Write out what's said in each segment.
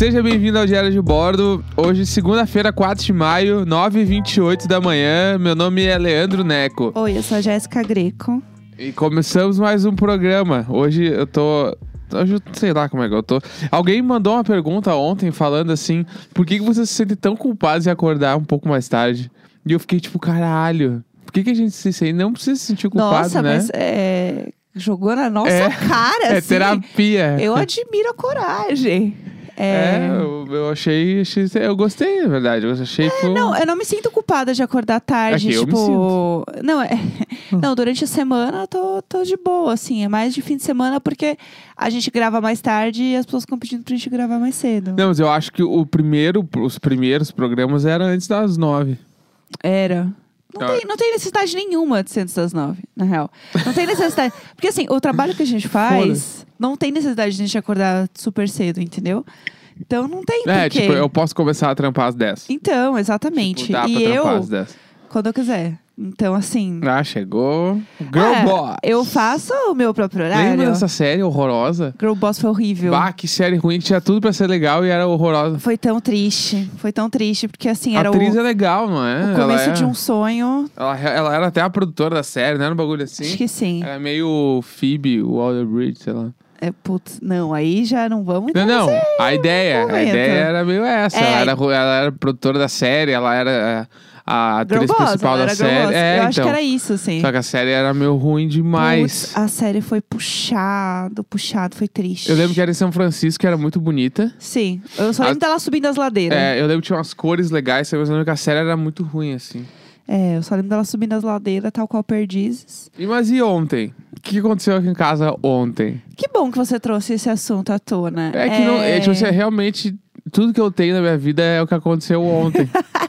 Seja bem-vindo ao Diário de Bordo. Hoje, segunda-feira, 4 de maio, 9h28 da manhã. Meu nome é Leandro Neco. Oi, eu sou a Jéssica Greco. E começamos mais um programa. Hoje eu tô. Hoje eu sei lá como é que eu tô. Alguém mandou uma pergunta ontem falando assim: por que, que você se sente tão culpado de acordar um pouco mais tarde? E eu fiquei tipo, caralho. Por que, que a gente se sente? Não precisa se sentir culpado, Nossa, né? mas é, jogou na nossa É. cara, É assim. terapia. Eu admiro a coragem. É, É... eu, eu achei, Eu gostei, na verdade. Eu achei que. Não, eu não me sinto culpada de acordar tarde, me tipo. Não, é. Não, durante a semana eu tô, tô de boa, assim. É mais de fim de semana porque a gente grava mais tarde e as pessoas ficam pedindo pra gente gravar mais cedo. Não, mas eu acho que o primeiro, os primeiros programas eram antes das nove. Era. Não, Ah. tem, não tem necessidade nenhuma de ser antes das nove, na real. Não tem necessidade. Porque assim, o trabalho que a gente faz, não tem necessidade de a gente acordar super cedo, entendeu? Então não tem É, porquê. tipo, eu posso começar a trampar às 10. Então, exatamente. Tipo, dá pra e trampar eu, às 10. quando eu quiser. Então, assim. Ah, chegou. Girl é, Boss. Eu faço o meu próprio horário. Lembra dessa série horrorosa? Girl Boss foi horrível. Bah, que série ruim, que tinha tudo pra ser legal e era horrorosa. Foi tão triste. Foi tão triste, porque assim, a era o, atriz é legal, não é? o começo é- de um sonho. ela, ela era até a produtora da série, não era um bagulho assim? Acho que sim. Era meio Phoebe, Waller-Bridge, sei lá. É, putz, não, aí já não vamos Não, não. A ideia, a ideia era meio essa. É. Ela, era, ela era produtora da série, ela era é, a atriz principal da série. É, Eu então. acho que era isso, assim. Só que a série era meio ruim demais. Putz, a série foi puxado, puxado, foi triste. Eu lembro que era em São Francisco, que era muito bonita. Sim, eu só lembro A- dela subindo as ladeiras. É, eu lembro que tinha umas cores legais, mas eu lembro que a série era muito ruim, assim. É, eu só lembro dela subindo as ladeiras, tal qual perdizes. E mas e ontem? O que aconteceu aqui em casa ontem? Que bom que você trouxe esse assunto à tona. É que não. É, tipo assim, realmente. Tudo que eu tenho na minha vida é o que aconteceu ontem.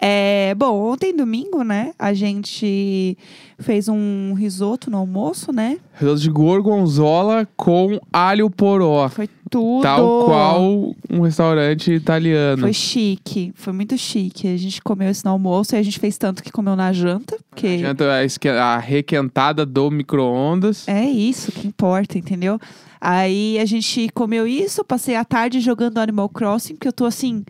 É, bom, ontem domingo, né, a gente fez um risoto no almoço, né? Risoto de gorgonzola com alho poró. Foi tudo. Tal qual um restaurante italiano. Foi chique, foi muito chique. A gente comeu isso no almoço e a gente fez tanto que comeu na janta, porque Janta a esque- a requentada do micro-ondas. é isso que importa, entendeu? Aí a gente comeu isso, passei a tarde jogando Animal Crossing, porque eu tô assim.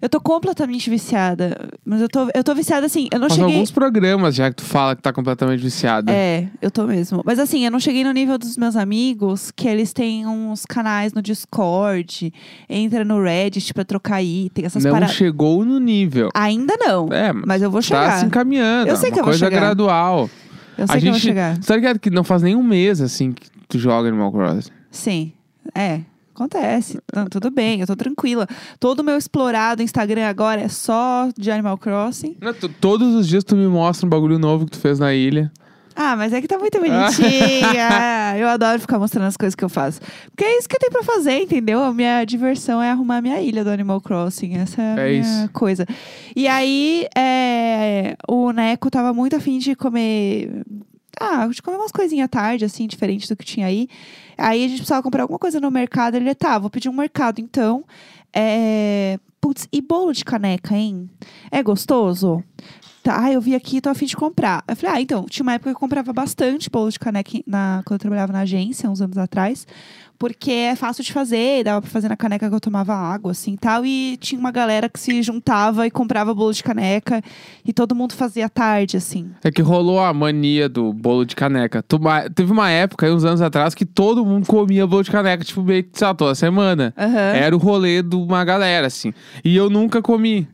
Eu tô completamente viciada. Mas eu tô, eu tô viciada assim. Eu não Faz cheguei. alguns programas já que tu fala que tá completamente viciada. É, eu tô mesmo. Mas assim, eu não cheguei no nível dos meus amigos, que eles têm uns canais no Discord, entra no Reddit pra trocar item, essas Não paradas. chegou no nível. Ainda não. É, Mas eu vou Tá chegar. se encaminhando. Eu sei que eu vou coisa chegar. gradual. eu a sei que eu vou gente. chegar. Tá ligado que não faz nem um mês assim que tu joga Animal Crossing? Sim. É. Acontece. Tá, tudo bem, eu tô tranquila. Todo o meu explorado Instagram agora é só de Animal Crossing. Não, tu- todos os dias tu me mostra um bagulho novo que tu fez na ilha. Ah, mas é que tá muito bonitinha. eu adoro ficar mostrando as coisas que eu faço. Porque é isso que tem pra fazer, entendeu? A minha diversão é arrumar a minha ilha do Animal Crossing. Essa é a É minha isso. coisa. E aí, é, o Neco tava muito afim de comer. Ah, de comer umas coisinhas à tarde, assim, diferente do que tinha aí. Aí a gente precisava comprar alguma coisa no mercado. Ele, tá, vou pedir um mercado então. É... Putz, e bolo de caneca, hein? É gostoso? Tá, ah, eu vi aqui, tô a fim de comprar. Eu falei, ah, então, tinha uma época que eu comprava bastante bolo de caneca na, quando eu trabalhava na agência, uns anos atrás. Porque é fácil de fazer, dava pra fazer na caneca que eu tomava água, assim, tal. E tinha uma galera que se juntava e comprava bolo de caneca. E todo mundo fazia tarde, assim. É que rolou a mania do bolo de caneca. Teve uma época, uns anos atrás, que todo mundo comia bolo de caneca, tipo, meio que, sei lá, toda semana. Aham. Era o rolê de uma galera, assim. E eu nunca comi.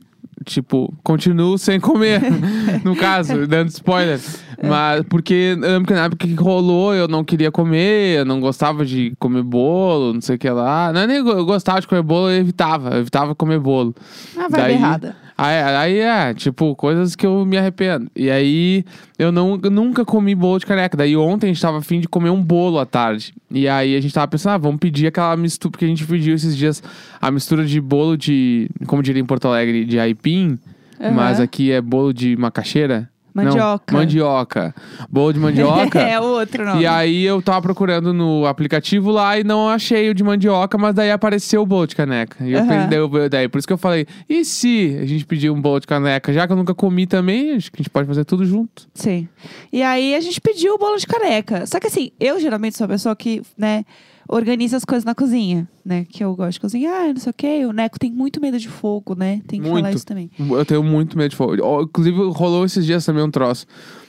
Tipo, continuo sem comer. no caso, dando spoiler. Mas porque eu lembro que na época que rolou, eu não queria comer, eu não gostava de comer bolo, não sei o que lá. Não é nem eu gostava de comer bolo, eu evitava. Eu evitava comer bolo. Ah, vai Daí- errada. Aí, aí é, tipo, coisas que eu me arrependo. E aí, eu não, nunca comi bolo de caneca. Daí ontem a gente tava afim de comer um bolo à tarde. E aí a gente tava pensando, ah, vamos pedir aquela mistura, porque a gente pediu esses dias a mistura de bolo de, como diria em Porto Alegre, de aipim. Aham. Mas aqui é bolo de macaxeira. Mandioca. Não, mandioca. Bolo de mandioca. é outro nome. E aí eu tava procurando no aplicativo lá e não achei o de mandioca, mas daí apareceu o bolo de caneca. E eu Aham. pensei, daí, eu- daí, por isso que eu falei, e se a gente pedir um bolo de caneca? Já que eu nunca comi também, acho que a gente pode fazer tudo junto. Sim. E aí a gente pediu o bolo de caneca. Só que assim, eu geralmente sou a pessoa que, né, organiza as coisas na cozinha, né? Que eu gosto de cozinhar, não sei o quê. O Neco tem muito medo de fogo, né? Tem que falar Muito. isso também. Eu tenho muito medo de fogo. Inclusive, rolou esses dias também um troço.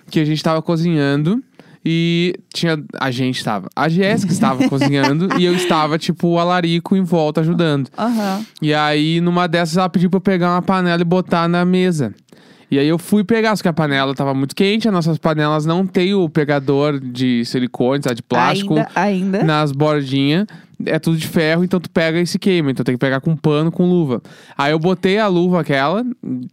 Que a gente tava cozinhando e tinha. A gente tava. A Jéssica estava cozinhando e eu estava, tipo, o alarico em volta ajudando. Aham. E aí, numa dessas, ela pediu pra eu pegar uma panela e botar na mesa. E aí eu fui pegar, só que a panela tava muito quente, as nossas panelas não tem o pegador de silicone, sabe, de plástico Ainda, ainda. nas bordinhas. É tudo de ferro, então tu pega e se queima. Então tem que pegar com pano, com luva. Aí eu botei a luva aquela,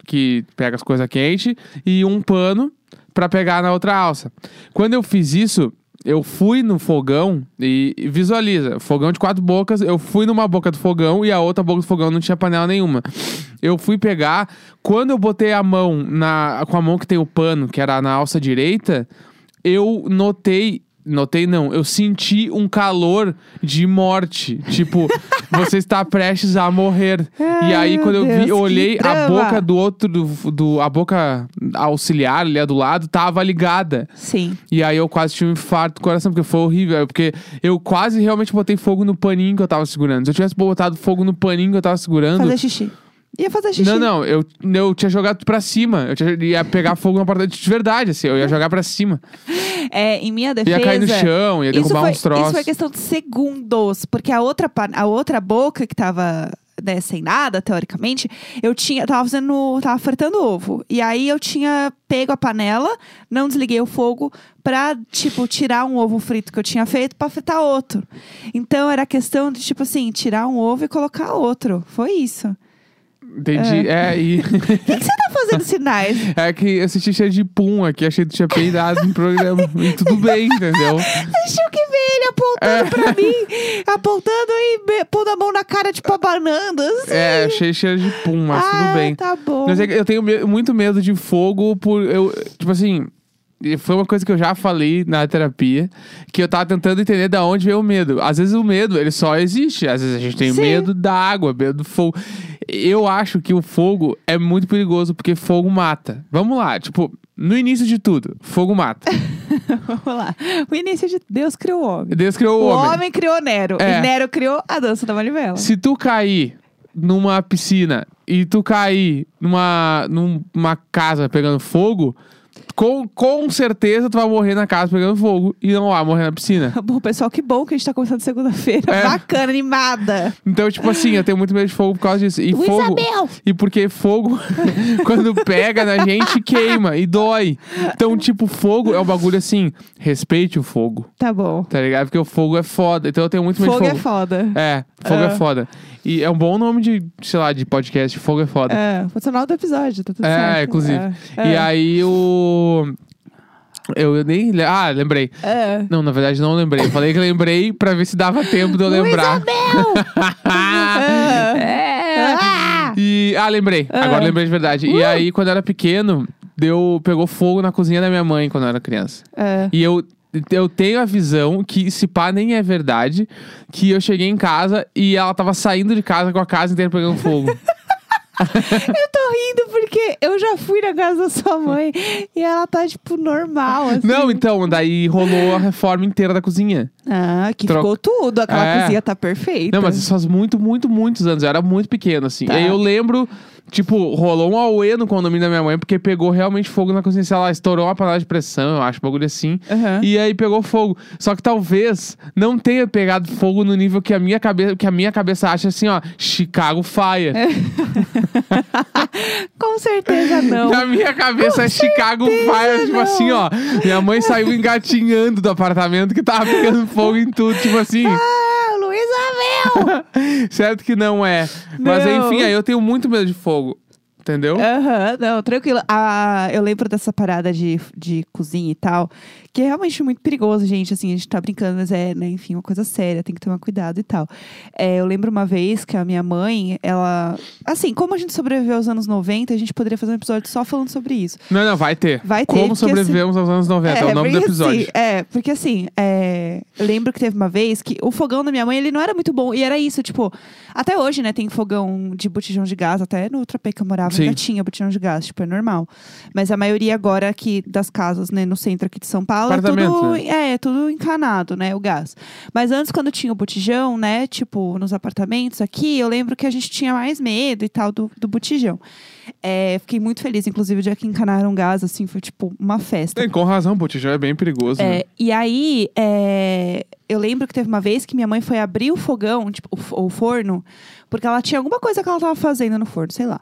que pega as coisas quentes, e um pano pra pegar na outra alça. Quando eu fiz isso, eu fui no fogão e visualiza, fogão de quatro bocas, eu fui numa boca do fogão e a outra boca do fogão não tinha panela nenhuma. Eu fui pegar, quando eu botei a mão na com a mão que tem o pano, que era na alça direita, eu notei Notei não, eu senti um calor de morte. Tipo, você está prestes a morrer. e Ai, aí, meu quando eu vi, Deus, eu olhei, a boca do outro, do, do- a boca auxiliar ali do lado, tava ligada. Sim. E aí eu quase tive um infarto do coração, porque foi horrível. Porque eu quase realmente botei fogo no paninho que eu tava segurando. Se eu tivesse botado fogo no paninho que eu tava segurando. Fazer xixi. Ia fazer xixi. Não, não, eu, eu tinha jogado pra cima. Eu tinha- ia pegar fogo no apartamento de verdade, assim. Eu ia jogar pra cima. É, em minha defesa. Ia cair no chão, ia isso derrubar foi, uns troços. Isso foi questão de segundos, porque a outra, pa- a outra boca que tava né, sem nada, teoricamente, eu tinha, tava fazendo, tava fritando ovo. E aí eu tinha pego a panela, não desliguei o fogo pra, tipo, tirar um ovo frito que eu tinha feito pra fritar outro. Então era questão de, tipo assim, tirar um ovo e colocar outro. Foi isso. Entendi. É, e. O que, que você tá fazendo sinais? é que eu senti cheiro de pum aqui, achei que tu tinha peidado no programa. E tudo bem, entendeu? Deixa eu que ver ele apontando pra mim, apontando e pondo a mão na cara, tipo, abanando. Assim. É, achei cheiro de pum, mas ah, tudo bem. tá bom. Mas é eu tenho muito medo de fogo por. Eu, tipo assim. Foi uma coisa que eu já falei na terapia, que eu tava tentando entender da onde veio o medo. Às vezes o medo, ele só existe. Às vezes a gente tem Sim. medo da água, medo do fogo. Eu acho que o fogo é muito perigoso, porque fogo mata. Vamos lá, tipo, no início de tudo, fogo mata. Vamos lá. O início de Deus criou o homem. Deus criou O o homem, homem. criou Nero. É. E Nero criou a dança da manivela. Se tu cair numa piscina e tu cair numa, numa casa pegando fogo, com, com certeza tu vai morrer na casa pegando fogo e não vai morrer na piscina. Bom, pessoal, que bom que a gente tá começando segunda-feira. É. Bacana, animada. Então, tipo assim, eu tenho muito medo de fogo por causa disso. E fogo. Abel. E porque fogo, quando pega na gente, queima e dói. Então, tipo, fogo é um bagulho assim. Respeite o fogo, Tá bom. tá ligado? Porque o fogo é foda. Então eu tenho muito medo Fogo de é fogo. foda. É, fogo é Ah. foda. E é um bom nome de, sei lá, de podcast. Fogo é foda. É, foi o final do episódio, tá tudo É, certo. inclusive. É, E é, aí o. Eu nem. Ah, lembrei. é. Não, na verdade não lembrei. Falei que lembrei pra ver se dava tempo de eu lembrar. é. Ah! E, ah, lembrei. Ah. Agora lembrei de verdade. E Uh. aí, quando eu era pequeno, deu, pegou fogo na cozinha da minha mãe quando eu era criança. É. E eu, eu tenho a visão que, se pá, nem é verdade, que eu cheguei em casa e ela tava saindo de casa com a casa inteira pegando fogo. Eu tô rindo porque eu já fui na casa da sua mãe e ela tá, tipo, normal, assim. Não, então, daí rolou a reforma inteira da cozinha. Ah, que ficou tudo. Aquela É. cozinha tá perfeita. Não, mas isso faz muito, muito, muitos anos. Eu era muito pequeno, assim. Tá. Aí eu lembro, tipo, rolou um auê no condomínio da minha mãe, porque pegou realmente fogo na cozinha. Sei lá, estourou uma panela de pressão, eu acho, bagulho assim. Aham. E aí pegou fogo. Só que talvez não tenha pegado fogo no nível que a minha cabeça, que a minha cabeça acha assim, ó, Chicago Fire. Com certeza não. Na minha cabeça é Chicago Fire, tipo não. assim, ó. Minha mãe saiu engatinhando do apartamento que tava pegando fogo em tudo, tipo assim. Ah, Luísa Mel! certo que não é. Mas Não. enfim, aí eu tenho muito medo de fogo. Entendeu? Aham, não, tranquilo. Ah, eu lembro dessa parada de, de cozinha e tal, que é realmente muito perigoso, gente. Assim, a gente tá brincando, mas é, né, enfim, uma coisa séria, tem que tomar cuidado e tal. É, eu lembro uma vez que a minha mãe, ela. Assim, como a gente sobreviveu aos anos 90, a gente poderia fazer um episódio só falando sobre isso. Não, não, vai ter. Vai ter, Como porque, sobrevivemos aos anos 90, é, o nome do episódio. assim, é, porque assim, é, eu lembro que teve uma vez que o fogão da minha mãe, ele não era muito bom. E era isso, tipo, até hoje, né, tem fogão de botijão de gás, até no Trapé que eu morava Sim. tinha botijão de gás, tipo, é normal. Mas a maioria agora aqui das casas, né, no centro aqui de São Paulo, é tudo, né? é, é tudo encanado, né, o gás. Mas antes, quando tinha o botijão, né, tipo, nos apartamentos aqui, eu lembro que a gente tinha mais medo e tal do, do botijão. É, fiquei muito feliz, inclusive, de que encanaram gás, assim, foi tipo uma festa. Tem, com razão, botijão é bem perigoso. né? É, e aí, é, eu lembro que teve uma vez que minha mãe foi abrir o fogão, tipo, o, o forno, porque ela tinha alguma coisa que ela tava fazendo no forno, sei lá.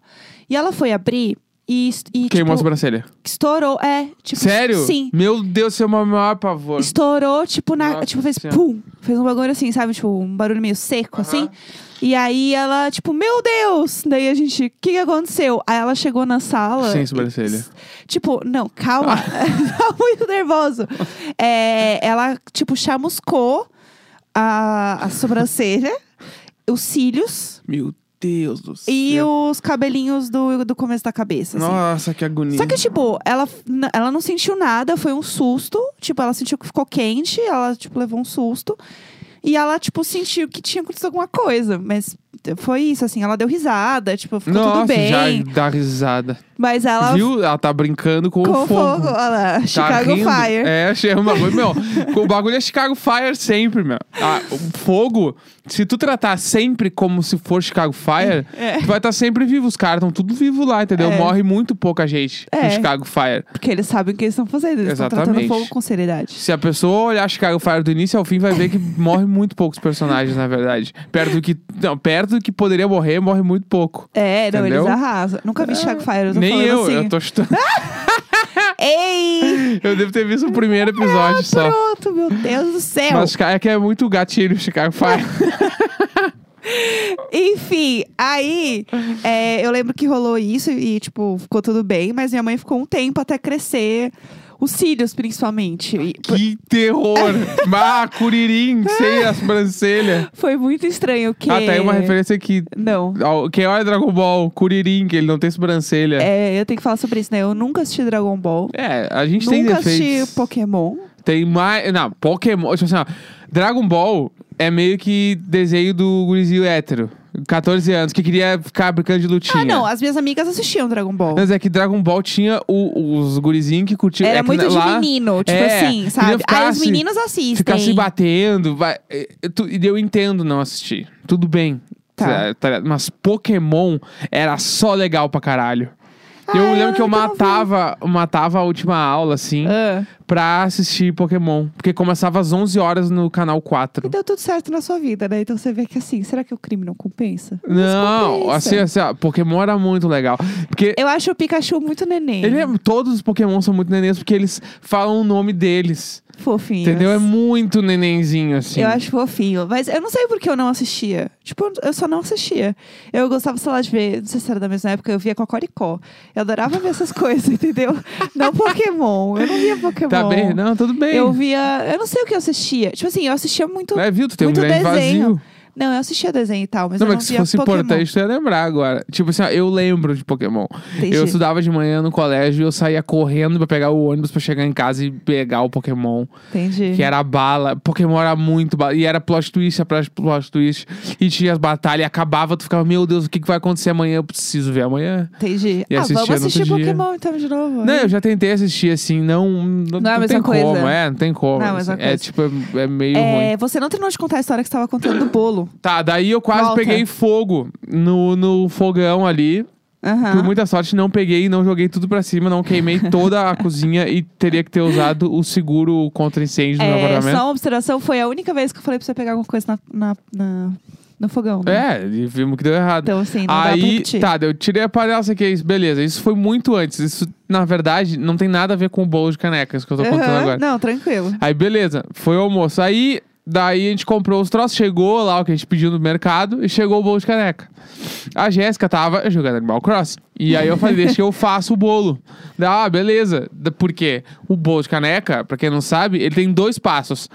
E ela foi abrir e, e Queimou a tipo, sobrancelha. estourou, é, tipo, Sério? Sim. Meu Deus, seu é o meu maior pavor. Estourou, tipo, na, Nossa tipo, fez Senhora. pum. Fez um bagulho assim, sabe? Tipo, um barulho meio seco, Aham. assim. E aí ela, tipo, meu Deus! Daí a gente, o que, que aconteceu? Aí ela chegou na sala. Sem sobrancelha. e- Tipo, não, calma. tá muito nervoso. É, ela, tipo, chamuscou a, a sobrancelha, os cílios Meu Deus do céu. e os cabelinhos do, do começo da cabeça. assim. Nossa, que agonia. Só que, tipo, ela, ela não sentiu nada, foi um susto. Tipo, ela sentiu que ficou quente, ela, tipo, levou um susto. E ela, tipo, sentiu que tinha acontecido alguma coisa. Mas foi isso, assim, ela deu risada, tipo, ficou Nossa, tudo bem. já dá risada. Mas ela Viu? Ela tá brincando com, com o fogo. fogo. Olha lá, Tá Chicago rindo. Fire. É, achei um bagulho, meu. O bagulho é Chicago Fire sempre, meu. Ah, o fogo, se tu tratar sempre como se for Chicago Fire, É. tu vai estar sempre vivo. Os caras estão tudo vivo lá, entendeu? É. Morre muito pouca gente É. no Chicago Fire. Porque eles sabem o que eles estão fazendo. Eles estão tratando fogo com seriedade. Se a pessoa olhar Chicago Fire do início ao fim, vai ver que morre muito poucos personagens, na verdade. Perto do que. Não, perto do que poderia morrer, morre muito pouco. É, não, Entendeu? eles arrasam. Nunca vi Chicago Fire, eu tô Nem falando eu, assim. eu tô chutando. Ei! eu devo ter visto o primeiro episódio só. Pronto, meu Deus do céu. Mas é que é muito gatilho Chicago Fire. Enfim, aí é, eu lembro que rolou isso e, tipo, ficou tudo bem, mas minha mãe ficou um tempo até crescer. Os cílios, principalmente. E que terror! Bah, curirim, sem a sobrancelha. foi muito estranho que. Ah, tá aí uma referência aqui. Não. Ao- Quem olha Dragon Ball, Kuririn, que ele não tem sobrancelha. É, eu tenho que falar sobre isso, né? Eu nunca assisti Dragon Ball. É, a gente tem Nunca defeitos. assisti Pokémon. Tem mais. Não, Pokémon. Tipo assim, ó. Dragon Ball é meio que desenho do gurizinho hétero. 14 anos, que queria ficar brincando de lutinha. Ah, não. As minhas amigas assistiam Dragon Ball. Mas é que Dragon Ball tinha o- os gurizinhos que curtiam. Era é que muito de lá, menino, tipo é, assim, queria sabe? ficar Aí os se- meninos assistem. Ficar se batendo. Vai, é, é, tu- e eu entendo não assistir. Tudo bem. Tá. Tá ligado? Mas Pokémon era só legal pra caralho. Ah, eu eu lembro que eu matava, matava a última aula, assim, Ah, pra assistir Pokémon. Porque começava às 11 horas no canal 4. e deu tudo certo na sua vida, né? Então você vê que assim, será que o crime não compensa? Não, compensa. assim, assim, ó, Pokémon era muito legal. Porque Eu acho o Pikachu muito neném. ele é- todos os Pokémon são muito nenéns porque eles falam o nome deles. Fofinho. Entendeu? É muito nenenzinho, assim. Eu acho fofinho. Mas eu não sei por que eu não assistia. Tipo, eu só não assistia. Eu gostava, sei lá, de ver. Não sei se era da mesma época, eu via Cocoricó. Eu adorava ver essas coisas, entendeu? Não Pokémon. Eu não via Pokémon. Tá bem? Não, tudo bem. Eu via. Eu não sei o que eu assistia. Tipo assim, eu assistia muito. É, viu? Tu tem um grande desenho. vazio. Não, eu assistia desenho e tal, mas não, eu não mas se fosse Pokémon. importante, tu ia lembrar agora. Tipo assim, ó, eu lembro de Pokémon. Entendi. Eu estudava de manhã no colégio e eu saía correndo pra pegar o ônibus pra chegar em casa e pegar o Pokémon. Entendi. Que era bala. Pokémon era muito bala. E era plot twist, atrás de plot twist. E tinha as batalhas, e acabava, tu ficava, meu Deus, o que, que vai acontecer amanhã? Eu preciso ver amanhã. Entendi. E ah, vamos assistir dia. Pokémon então de novo. Não, eu já tentei assistir assim, não. Não, Não é a mesma coisa. como, é, não tem como. Não é a mesma assim. É coisa. tipo, é, é meio ruim. É, você não terminou de contar a história que você estava contando do bolo. Tá, daí eu quase Volta. peguei fogo no, no fogão ali. Aham. Por muita sorte, não peguei, não joguei tudo pra cima, não queimei toda a cozinha e teria que ter usado o seguro contra incêndio no É, apartamento. só uma observação, foi a única vez que eu falei pra você pegar alguma coisa na, na- na- no fogão. Né? É, e vimos que deu errado. Então, assim, não Aí, tá, eu tirei a panela, sei que é isso, beleza. Isso foi muito antes. Isso, na verdade, não tem nada a ver com o bolo de canecas que eu tô contando Aham, agora. Não, tranquilo. Aí, beleza, foi o almoço. Aí, daí a gente comprou os troços, chegou lá o que a gente pediu no mercado e chegou o bolo de caneca. A Jéssica tava jogando Animal Crossing. E aí eu falei, deixa que eu faço o bolo. Daí, Ah, beleza. Da- Por quê? O bolo de caneca, pra quem não sabe, ele tem dois passos.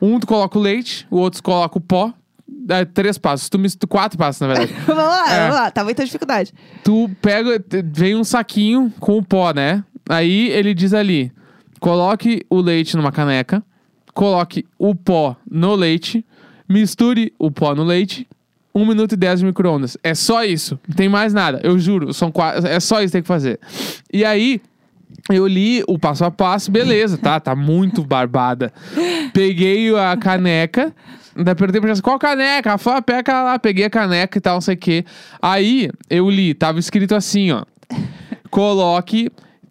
Um tu coloca o leite, o outro tu coloca o pó. Daí, três passos. Tu mistura quatro passos, na verdade. vamos lá, É. vamos lá. Tá muita dificuldade. tu pega, vem um saquinho com o pó, né? Aí ele diz ali: coloque o leite numa caneca, coloque o pó no leite, misture o pó no leite, 1 minuto e 10 de micro-ondas. É só isso. Não tem mais nada. Eu juro. São quatro, é só isso que tem que fazer. E aí, eu li o passo a passo, beleza, tá? Tá muito barbada. Peguei a caneca. Daí perguntei pra Jéssica, qual caneca? Ela falou, ah, pega lá, peguei a caneca e tal, não sei o quê. Aí, eu li, tava escrito assim, ó. Coloque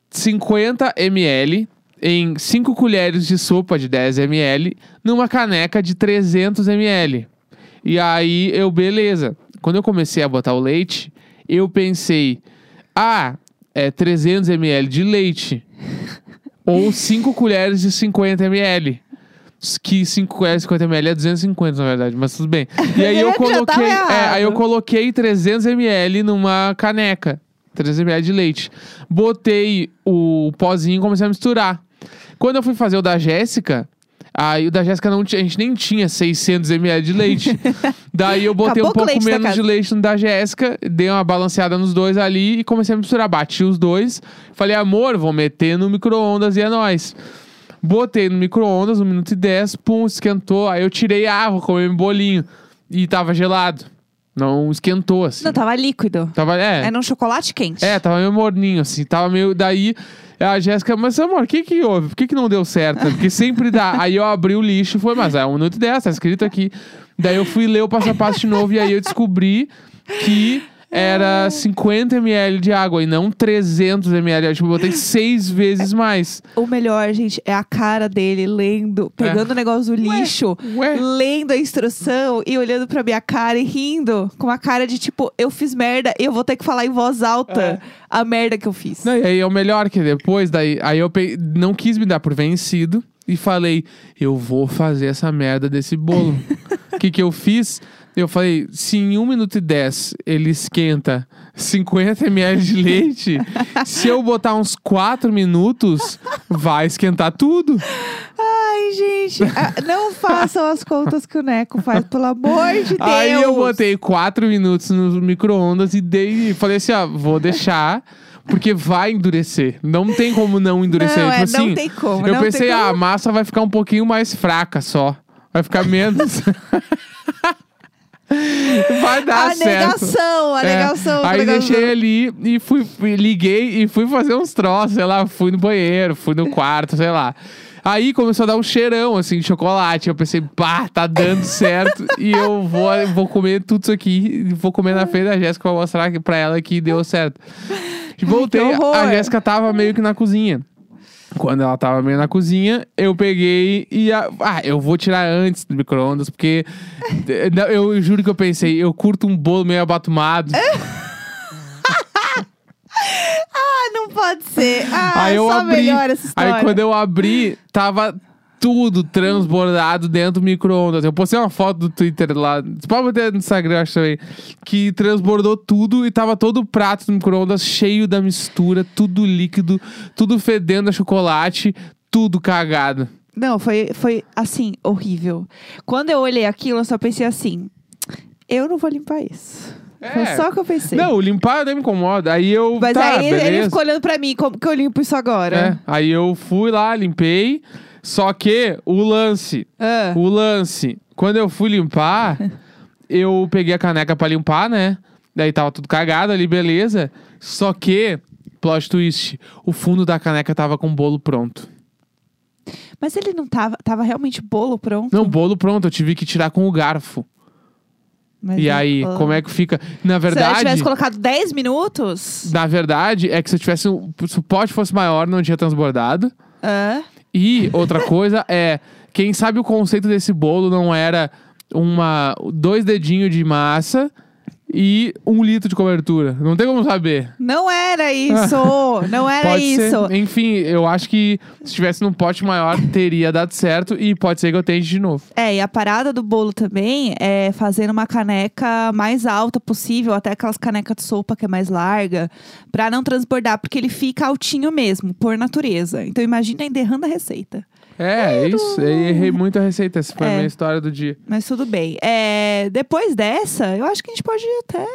50 ml em 5 colheres de sopa de 10 ml numa caneca de 300 ml. E aí, eu, beleza. Quando eu comecei a botar o leite, eu pensei, ah, é 300 ml de leite. ou 5 colheres de 50 ml. Que 5 colheres de 50 ml é 250, na verdade, mas tudo bem. E aí eu coloquei. É, aí eu coloquei 300 ml numa caneca. 300 ml de leite. Botei o pozinho e comecei a misturar. Quando eu fui fazer o da Jéssica, aí o da Jéssica não tinha, a gente nem tinha 600 ml de leite. Daí eu botei Acabou um pouco menos de leite no da Jéssica, dei uma balanceada nos dois ali e comecei a misturar. Bati os dois. Falei, amor, vou meter no micro-ondas e é nóis. Botei no micro-ondas, 1 minuto e 10, pum, esquentou. Aí eu tirei, ah, vou comer um bolinho. E tava gelado. Não esquentou, assim. Não, tava líquido. Tava, é, É num chocolate quente. é, tava meio morninho, assim. Tava meio. Daí a Jéssica, mas amor, o que que houve? Por que que não deu certo? Porque sempre dá. aí eu abri o lixo e foi, mas é um minuto dez, tá escrito aqui. Daí eu fui ler o passo a passo de novo e aí eu descobri que era 50 ml de água e não 300 ml. Eu, tipo, botei seis vezes mais. O melhor, gente, é a cara dele lendo, pegando o negócio do lixo, ué. lendo a instrução e olhando pra minha cara e rindo. Com a cara de tipo, eu fiz merda e eu vou ter que falar em voz alta É. a merda que eu fiz. Não, e aí é o melhor que depois, daí, aí eu pe- não quis me dar por vencido e falei, eu vou fazer essa merda desse bolo. O que que eu fiz? Eu falei, se em 1 minuto e 10 ele esquenta 50 ml de leite, se eu botar uns 4 minutos, vai esquentar tudo. Ai, gente, ah, não façam as contas que o Neco faz, pelo amor de Deus. Aí eu botei 4 minutos no micro-ondas e dei, falei assim, ó, vou deixar. Porque vai endurecer. Não tem como não endurecer. Não, tipo é, assim, não tem como. Eu pensei, tem como. ah, a massa vai ficar um pouquinho mais fraca só. Vai ficar menos. vai dar a certo. negação, a É. negação. Aí deixei ali e fui, liguei e fui fazer uns troços, sei lá, fui no banheiro, fui no quarto, sei lá. Aí começou a dar um cheirão, assim, de chocolate. Eu pensei, pá, tá dando certo. e eu vou, vou comer tudo isso aqui. Vou comer na frente da Jéssica pra mostrar pra ela que deu certo. Voltei, a Jéssica tava meio que na cozinha. Quando ela tava meio na cozinha, eu peguei e. a- ah, eu vou tirar antes do micro-ondas, porque. eh, não, eu juro que eu pensei, eu curto um bolo meio abatumado. Ah, não pode ser. Ah, aí eu só abri. melhor essa história. Aí quando eu abri, tava tudo transbordado dentro do micro-ondas. Eu postei uma foto do Twitter lá. Você pode botar no Instagram, acho também. Que transbordou tudo e tava todo o prato do micro-ondas cheio da mistura, tudo líquido, tudo fedendo a chocolate, tudo cagado. Não, foi, foi assim, horrível. Quando eu olhei aquilo, eu só pensei assim: eu não vou limpar isso. Foi É. só o que eu pensei. Não, limpar não me incomoda. Aí eu. Mas tá, aí ele beleza. ficou olhando pra mim, como que eu limpo isso agora? É, aí eu fui lá, limpei. Só que o lance, Ah. o lance, quando eu fui limpar, eu peguei a caneca pra limpar, né? Daí tava tudo cagado ali, beleza. Só que, plot twist, o fundo da caneca tava com o bolo pronto. Mas ele não tava. Tava realmente bolo pronto? Não, bolo pronto, eu tive que tirar com o garfo. Mas e não- aí, ah. como é que fica? Na Se eu verdade, tivesse colocado 10 minutos. na verdade, é que se eu tivesse. Se o pote fosse maior, não tinha transbordado. Ah. E outra coisa é, quem sabe o conceito desse bolo não era uma dois dedinhos de massa e um litro de cobertura. Não tem como saber. Não era isso! não era pode isso! ser. Enfim, eu acho que se tivesse num pote maior teria dado certo e pode ser que eu tente de novo. É, e a parada do bolo também é fazer uma caneca mais alta possível, até aquelas canecas de sopa que é mais larga, pra não transbordar, porque ele fica altinho mesmo, por natureza. Então imagina ainda errando a receita. É, é isso. Eu errei muito a receita. Essa foi a É. minha história do dia. Mas tudo bem. É, depois dessa, eu acho que a gente pode até,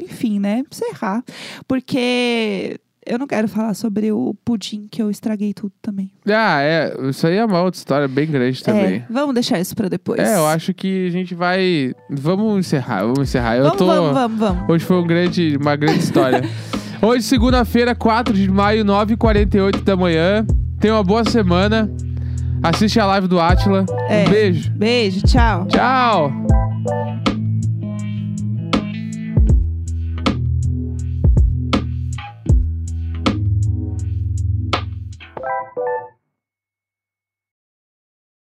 enfim, né, encerrar. Porque eu não quero falar sobre o pudim que eu estraguei tudo também. Ah, é. Isso aí é uma outra história bem grande também. É, vamos deixar isso pra depois. É, eu acho que a gente vai. Vamos encerrar, vamos encerrar. Eu Vamos, tô. vamos, vamos, vamos. Hoje foi um grande, uma grande história. Hoje, segunda-feira, 4 de maio, 9h48 da manhã. Tenha uma boa semana. Assiste a live do Atila. É. Um beijo. Beijo, tchau. Tchau!